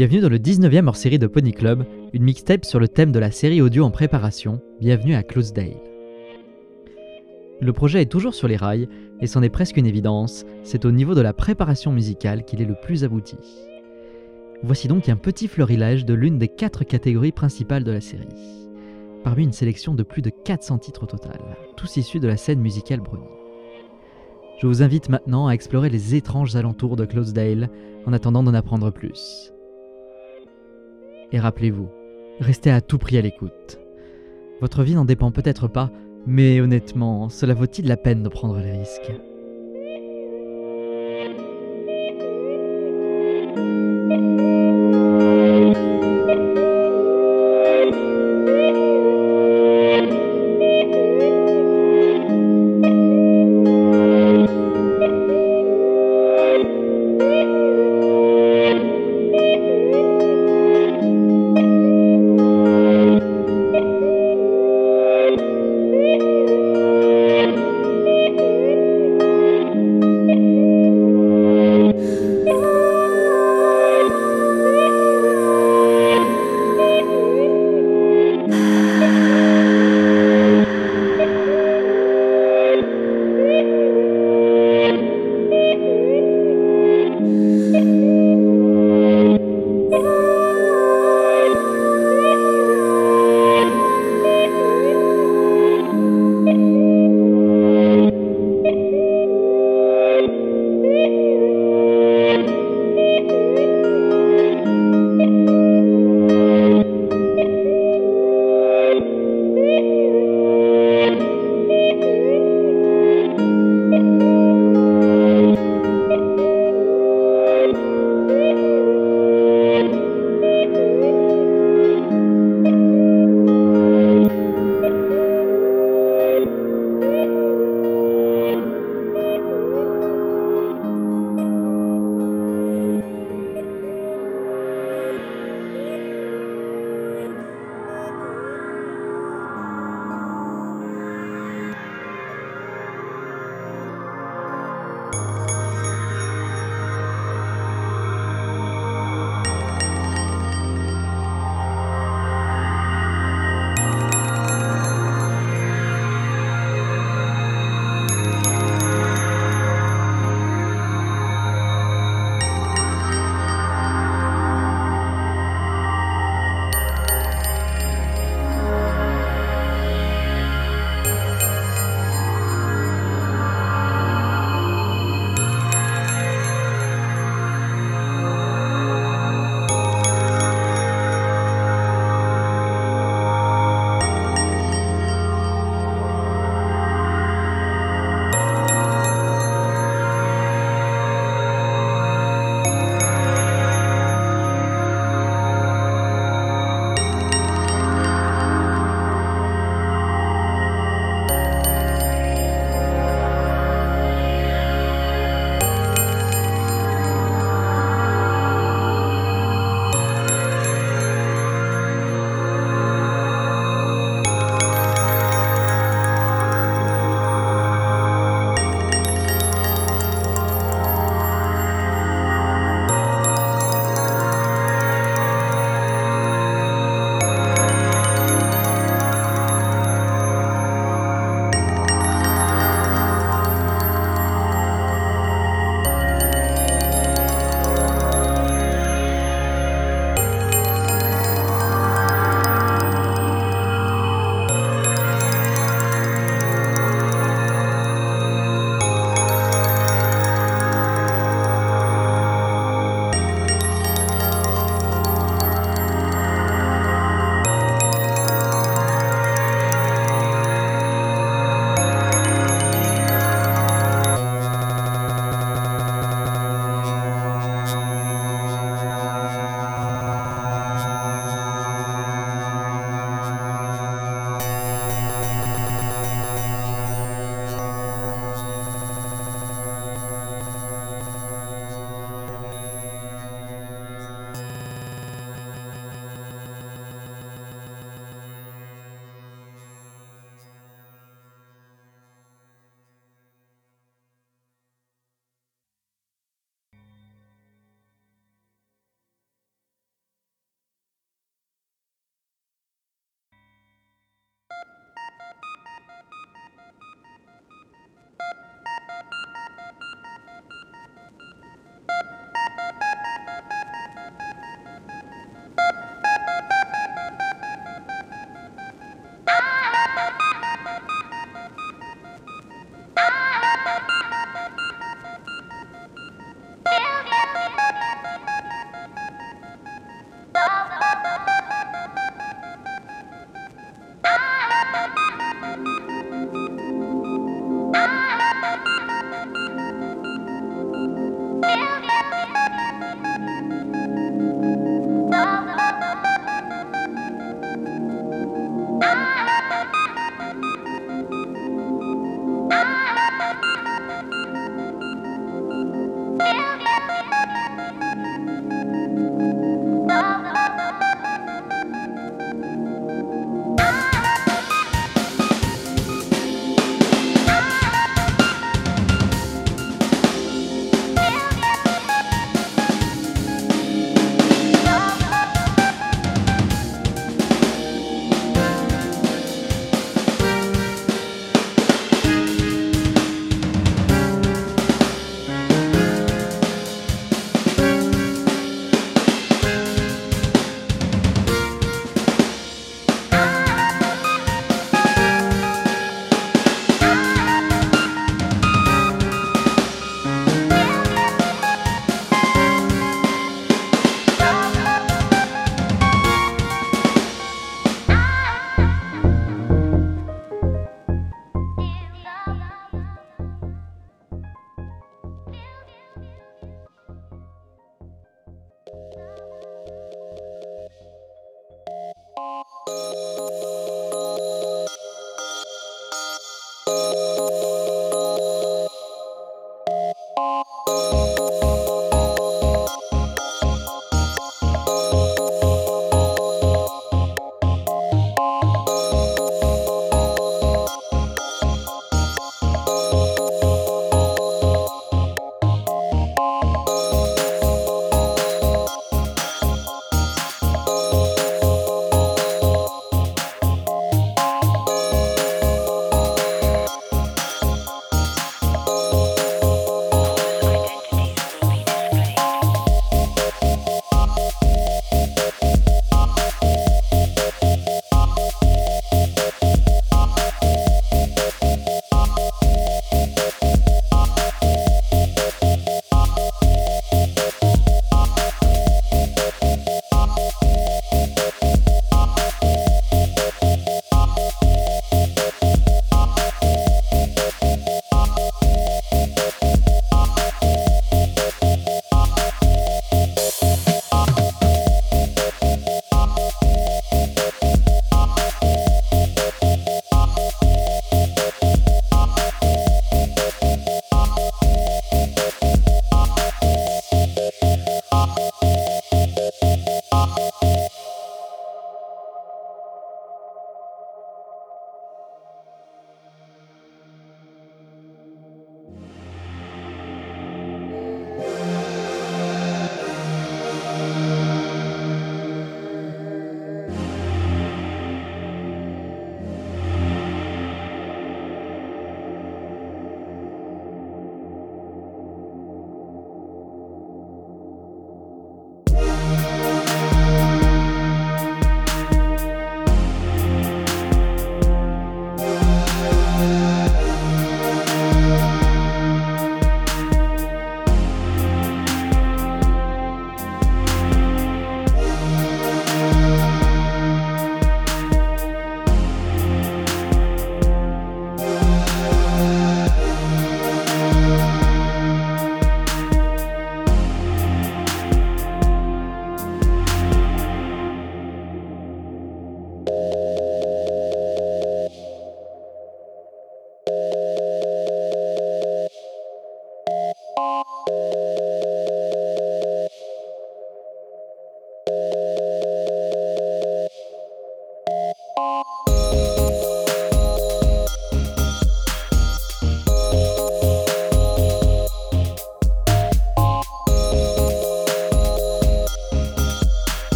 Bienvenue dans le 19e hors-série de Pony Club, une mixtape sur le thème de la série audio en préparation. Bienvenue à Closedale. Le projet est toujours sur les rails, et c'en est presque une évidence, c'est au niveau de la préparation musicale qu'il est le plus abouti. Voici donc un petit fleurilage de l'une des quatre catégories principales de la série, parmi une sélection de plus de 400 titres au total, tous issus de la scène musicale Brony. Je vous invite maintenant à explorer les étranges alentours de Closedale en attendant d'en apprendre plus. Et rappelez-vous, restez à tout prix à l'écoute. Votre vie n'en dépend peut-être pas, mais honnêtement, cela vaut-il la peine de prendre les risques?